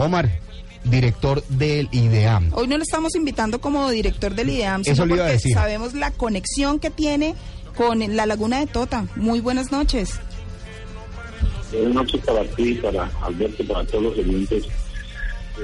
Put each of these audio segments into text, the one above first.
Omar, director del IDEAM. Hoy no lo estamos invitando como director del IDEAM, Eso sino le iba a porque decir. sabemos la conexión que tiene con la Laguna de Tota. Muy buenas noches. Buenas noches para ti, para Alberto, para todos los oyentes.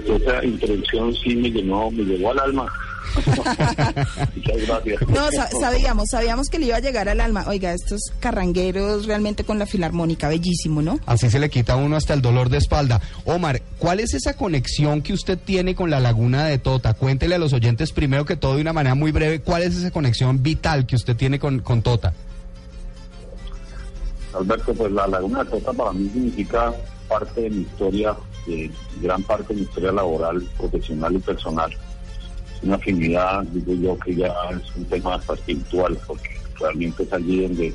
Esa introducción sí me llenó, me llegó al alma. Muchas gracias. No, sa- sabíamos, sabíamos que le iba a llegar al alma. Oiga, estos carrangueros realmente con la filarmónica, bellísimo, ¿no? Así se le quita a uno hasta el dolor de espalda. Omar, ¿cuál es esa conexión que usted tiene con la laguna de Tota? Cuéntele a los oyentes primero que todo de una manera muy breve, ¿cuál es esa conexión vital que usted tiene con, con Tota? Alberto, pues la Laguna de Tota para mí significa parte de mi historia, eh, gran parte de mi historia laboral, profesional y personal. Una afinidad, digo yo, que ya es un tema espiritual, porque realmente es allí donde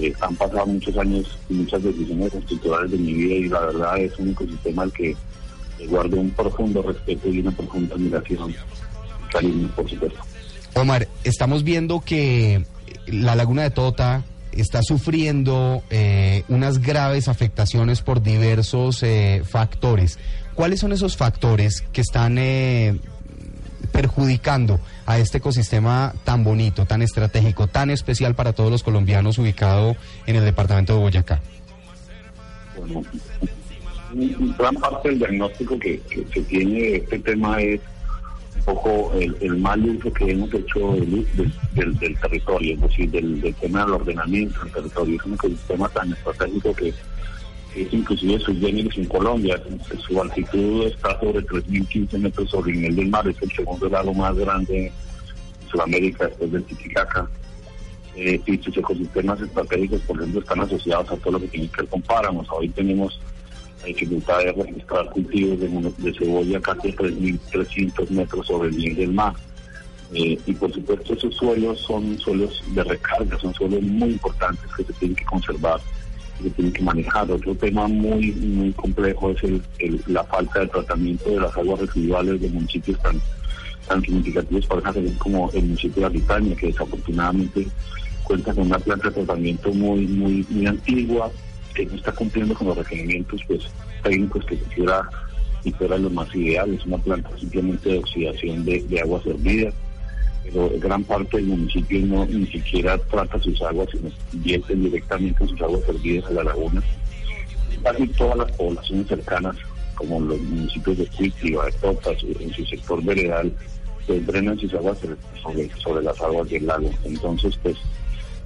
eh, han pasado muchos años y muchas decisiones estructurales de mi vida y la verdad es un ecosistema al que guardo un profundo respeto y una profunda admiración por supuesto. Omar, estamos viendo que la laguna de Tota está sufriendo eh, unas graves afectaciones por diversos eh, factores. ¿Cuáles son esos factores que están eh, perjudicando a este ecosistema tan bonito, tan estratégico, tan especial para todos los colombianos ubicado en el departamento de Boyacá? Bueno, gran parte del diagnóstico que, que se tiene este tema es un poco el, mal uso que hemos hecho del, territorio, es decir, del, del tema del ordenamiento del territorio. Es un ecosistema tan estratégico que que es inclusive sus generis en Colombia. Su altitud está sobre 3.015 metros sobre el nivel del mar, es el segundo lago más grande en Sudamérica después del Titicaca eh, y sus ecosistemas estratégicos, por ejemplo, están asociados a todo lo que tiene que ver con. Hoy tenemos la dificultad de registrar cultivos de, cebolla casi a 3.300 metros sobre el nivel del mar. Eh, y por supuesto esos suelos son suelos de recarga, son suelos muy importantes que se tienen que conservar y se tienen que manejar. Otro tema muy muy complejo es el, el- la falta de tratamiento de las aguas residuales de municipios tan tan significativos para como el municipio de Aritaña, que desafortunadamente cuenta con una planta de tratamiento muy muy muy antigua, que no está cumpliendo con los requerimientos pues técnicos que quisiera y fuera lo más ideal, es una planta simplemente de oxidación de, de aguas hervidas, pero gran parte del municipio no ni siquiera trata sus aguas, sino vierten directamente sus aguas hervidas a la laguna. Casi todas las poblaciones cercanas, como los municipios de Cuiti, de Totas, en su sector veredal, pues drenan sus aguas sobre, sobre las aguas del lago. Entonces, pues,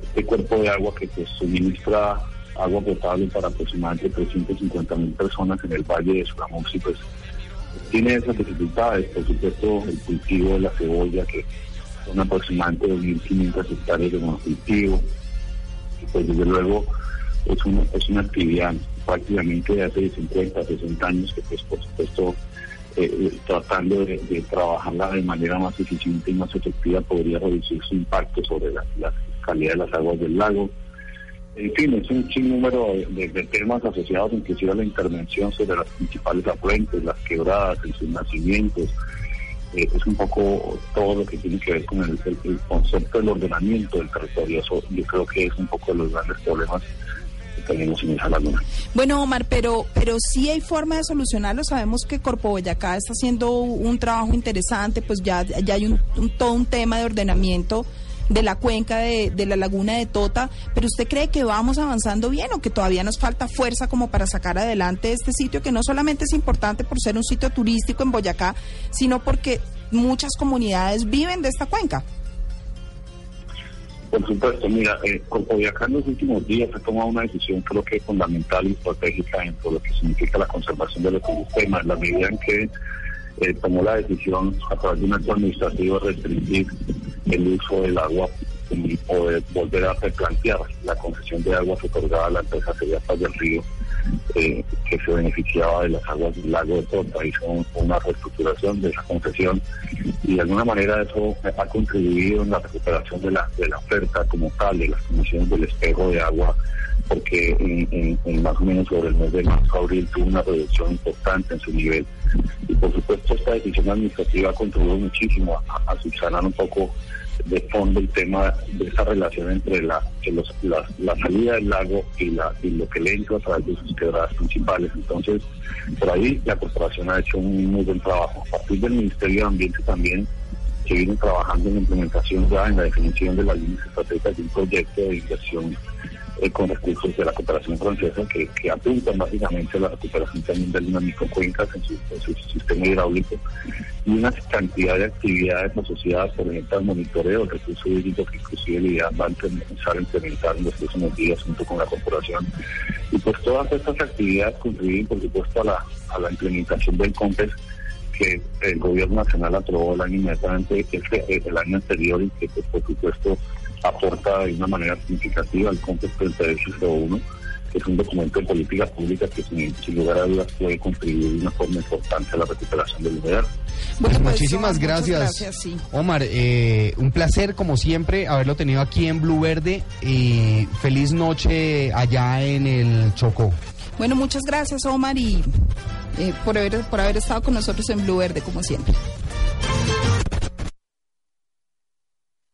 este cuerpo de agua que pues suministra agua potable para aproximadamente 350 mil personas en el valle de Suramuxi, pues tiene esas dificultades, por supuesto el cultivo de la cebolla, que son aproximadamente 2.500 hectáreas de monocultivo, pues desde luego es una, es una actividad prácticamente de hace 50, 60 años que pues por supuesto eh, eh, tratando de, trabajarla de manera más eficiente y más efectiva podría reducir su impacto sobre la, calidad de las aguas del lago. En fin, es un sinnúmero de- de temas asociados inclusive a la intervención sobre las principales afluentes, las quebradas, en sus nacimientos. Eh, es un poco todo lo que tiene que ver con el, el- el concepto del ordenamiento del territorio. Eso yo creo que es un poco de los grandes problemas que tenemos en esa laguna. Bueno, Omar, pero, pero sí hay forma de solucionarlo. Sabemos que Corpo Boyacá está haciendo un trabajo interesante, pues ya, ya hay un, un- todo un tema de ordenamiento de la cuenca de, de la laguna de Tota, pero ¿usted cree que vamos avanzando bien o que todavía nos falta fuerza como para sacar adelante este sitio que no solamente es importante por ser un sitio turístico en Boyacá, sino porque muchas comunidades viven de esta cuenca? Por supuesto, mira, eh, Corpoviacá en los últimos días ha tomado una decisión creo que fundamental y estratégica en todo lo que significa la conservación del ecosistema, en la medida en que eh, tomó la decisión a través de un acto administrativo restringir el uso del agua y poder volver a replantear la concesión de aguas otorgada a la empresa Seriapas del Río, eh, que se beneficiaba de las aguas del lago de Tota. Hizo un- una reestructuración de esa concesión y de alguna manera eso ha contribuido en la recuperación de la, de la oferta como tal, de las condiciones del espejo de agua, porque en más o menos sobre el mes de marzo, abril tuvo una reducción importante en su nivel. Y por supuesto esta decisión administrativa ha contribuido muchísimo a, a subsanar un poco de fondo el tema de esa relación entre la, la, salida del lago y, la, y lo que le entra a través de sus quebradas principales. Entonces, por ahí la corporación ha hecho un muy buen trabajo. A partir del Ministerio de Ambiente también se viene trabajando en la implementación ya en la definición de las líneas estratégicas de un proyecto de inversión eh, con recursos de la cooperación francesa que, que, apuntan básicamente a la recuperación también de las microcuencas en su, sistema hidráulico y una cantidad de actividades asociadas, por ejemplo, al monitoreo del recurso hídrico que inclusive la idea va a empezar a implementar en los próximos días junto con la corporación. Y pues todas estas actividades contribuyen, por supuesto, a la, a la implementación del COMPES que el gobierno nacional aprobó el año inmediatamente, el año anterior y que pues, por supuesto aporta de una manera significativa al contexto del 3801, que es un documento de política pública que sin, lugar a dudas puede contribuir de una forma importante a la recuperación del lugar. Bueno, pues, muchísimas gracias, Omar. Eh, un placer, como siempre, haberlo tenido aquí en Blue Verde y feliz noche allá en el Chocó. Bueno, muchas gracias, Omar, y eh, por, haber, por haber estado con nosotros en Blue Verde, como siempre.